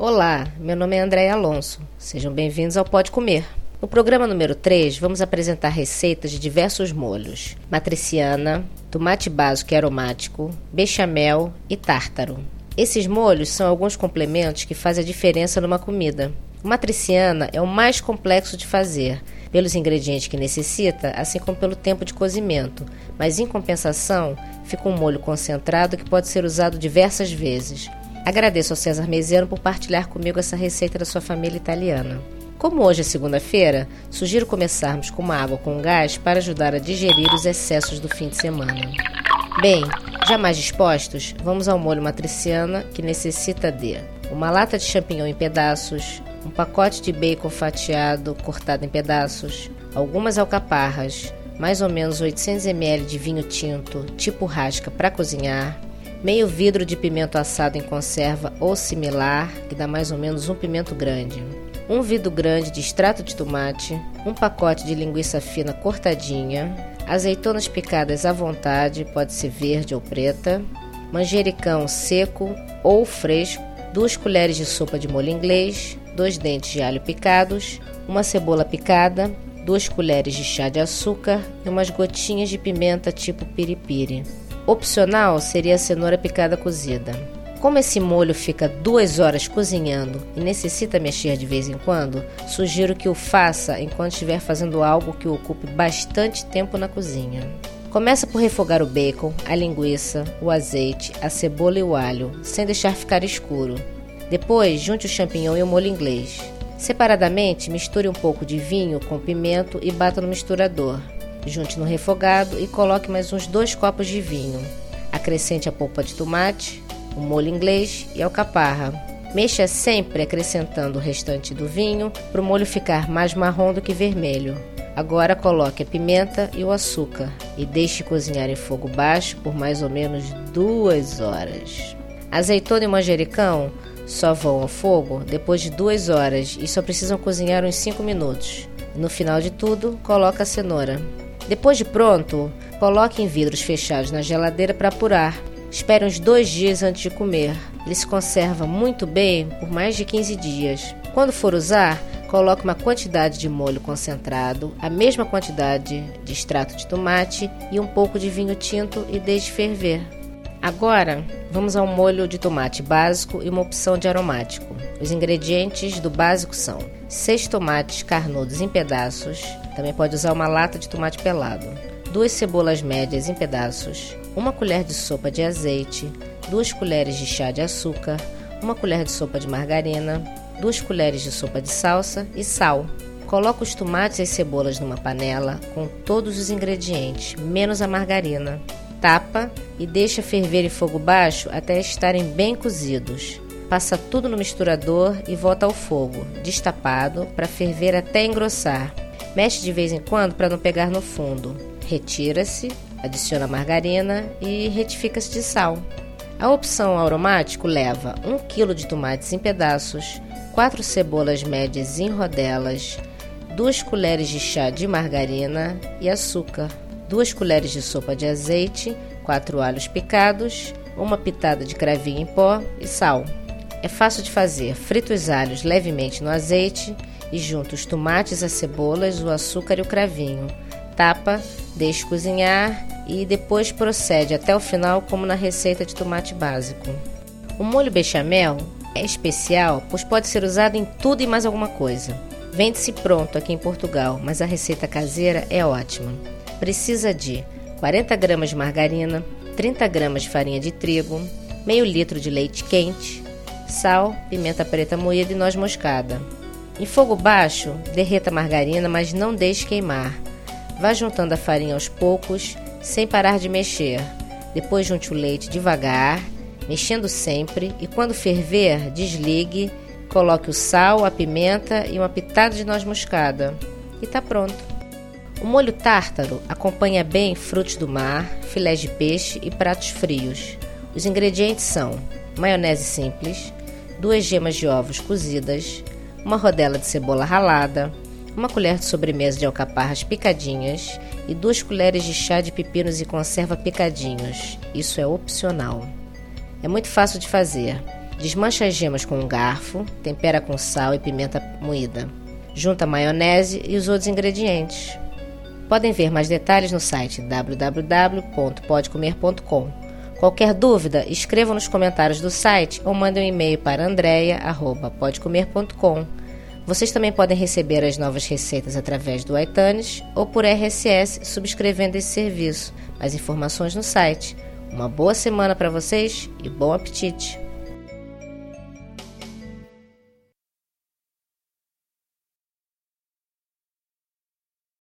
Olá, meu nome é André Alonso. Sejam bem-vindos ao Pode Comer. No programa número 3, vamos apresentar receitas de diversos molhos: matriciana, tomate básico e aromático, bechamel e tártaro. Esses molhos são alguns complementos que fazem a diferença numa comida. O matriciana é o mais complexo de fazer, pelos ingredientes que necessita, assim como pelo tempo de cozimento, mas em compensação, fica um molho concentrado que pode ser usado diversas vezes. Agradeço ao César Meziano por partilhar comigo essa receita da sua família italiana. Como hoje é segunda-feira, sugiro começarmos com uma água com gás para ajudar a digerir os excessos do fim de semana. Bem, já mais dispostos, vamos ao molho matriciana que necessita de uma lata de champignon em pedaços, um pacote de bacon fatiado cortado em pedaços, algumas alcaparras, mais ou menos 800 ml de vinho tinto tipo rasca para cozinhar, meio vidro de pimento assado em conserva ou similar, que dá mais ou menos um pimento grande, um vidro grande de extrato de tomate, um pacote de linguiça fina cortadinha, azeitonas picadas à vontade, pode ser verde ou preta, manjericão seco ou fresco, duas colheres de sopa de molho inglês, dois dentes de alho picados, uma cebola picada, duas colheres de chá de açúcar e umas gotinhas de pimenta tipo piripiri. Opcional seria a cenoura picada cozida. Como esse molho fica duas horas cozinhando e necessita mexer de vez em quando, sugiro que o faça enquanto estiver fazendo algo que ocupe bastante tempo na cozinha. Começa por refogar o bacon, a linguiça, o azeite, a cebola e o alho, sem deixar ficar escuro. Depois, junte o champignon e o molho inglês. Separadamente, misture um pouco de vinho com pimento e bata no misturador. Junte no refogado e coloque mais uns dois copos de vinho. Acrescente a polpa de tomate, o molho inglês e a alcaparra. Mexa sempre acrescentando o restante do vinho para o molho ficar mais marrom do que vermelho. Agora coloque a pimenta e o açúcar e deixe cozinhar em fogo baixo por mais ou menos duas horas. Azeitona e manjericão só vão ao fogo depois de duas horas e só precisam cozinhar uns 5 minutos. No final de tudo, coloque a cenoura. Depois de pronto, coloque em vidros fechados na geladeira para apurar. Espere uns dois dias antes de comer. Ele se conserva muito bem por mais de 15 dias. Quando for usar, coloque uma quantidade de molho concentrado, a mesma quantidade de extrato de tomate e um pouco de vinho tinto e deixe ferver. Agora, vamos ao molho de tomate básico e uma opção de aromático. Os ingredientes do básico são 6 tomates carnudos em pedaços, também pode usar uma lata de tomate pelado. Duas cebolas médias em pedaços. Uma colher de sopa de azeite. Duas colheres de chá de açúcar. Uma colher de sopa de margarina. Duas colheres de sopa de salsa e sal. Coloque os tomates e as cebolas numa panela com todos os ingredientes, menos a margarina. Tapa e deixa ferver em fogo baixo até estarem bem cozidos. Passa tudo no misturador e volta ao fogo, destapado, para ferver até engrossar. Mexe de vez em quando para não pegar no fundo. Retira-se, adiciona margarina e retifica-se de sal. A opção aromático leva 1 kg de tomates em pedaços, 4 cebolas médias em rodelas, 2 colheres de chá de margarina e açúcar, 2 colheres de sopa de azeite, 4 alhos picados, uma pitada de cravinho em pó e sal. É fácil de fazer. Frita os alhos levemente no azeite e junta os tomates, as cebolas, o açúcar e o cravinho. Tapa, deixe cozinhar e depois procede até o final como na receita de tomate básico. O molho bechamel é especial, pois pode ser usado em tudo e mais alguma coisa. Vende-se pronto aqui em Portugal, mas a receita caseira é ótima. Precisa de 40 gramas de margarina, 30 gramas de farinha de trigo, meio litro de leite quente, sal, pimenta preta moída e noz moscada. Em fogo baixo, derreta a margarina, mas não deixe queimar. Vá juntando a farinha aos poucos, sem parar de mexer. Depois junte o leite devagar, mexendo sempre, e quando ferver, desligue, coloque o sal, a pimenta e uma pitada de noz moscada. E está pronto. O molho tártaro acompanha bem frutos do mar, filés de peixe e pratos frios. Os ingredientes são maionese simples, duas gemas de ovos cozidas, uma rodela de cebola ralada, uma colher de sobremesa de alcaparras picadinhas e duas colheres de chá de pepinos e conserva picadinhos. Isso é opcional. É muito fácil de fazer. Desmancha as gemas com um garfo, tempera com sal e pimenta moída. Junta a maionese e os outros ingredientes. Podem ver mais detalhes no site www.podecomer.com. Qualquer dúvida, escrevam nos comentários do site ou mandem um e-mail para andrea@podecomer.com. Vocês também podem receber as novas receitas através do iTunes ou por RSS subscrevendo esse serviço. Mais informações no site. Uma boa semana para vocês e bom apetite!